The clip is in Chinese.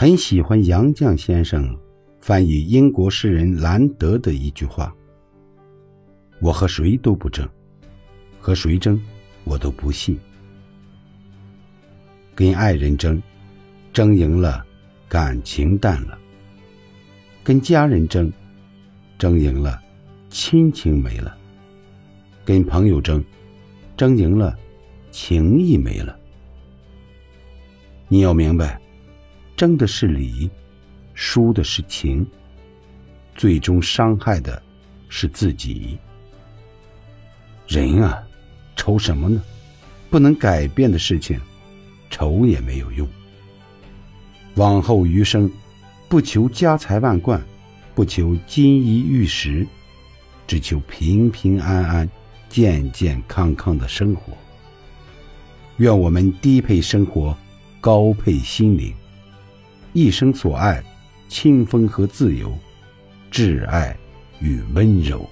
很喜欢杨绛先生翻译英国诗人兰德的一句话：“我和谁都不争，和谁争，我都不信。跟爱人争，争赢了，感情淡了；跟家人争，争赢了，亲情没了；跟朋友争，争赢了，情谊没了。你要明白。”争的是理，输的是情，最终伤害的是自己。人啊，愁什么呢？不能改变的事情，愁也没有用。往后余生，不求家财万贯，不求金衣玉食，只求平平安安、健健康康的生活。愿我们低配生活，高配心灵。一生所爱，清风和自由，挚爱与温柔。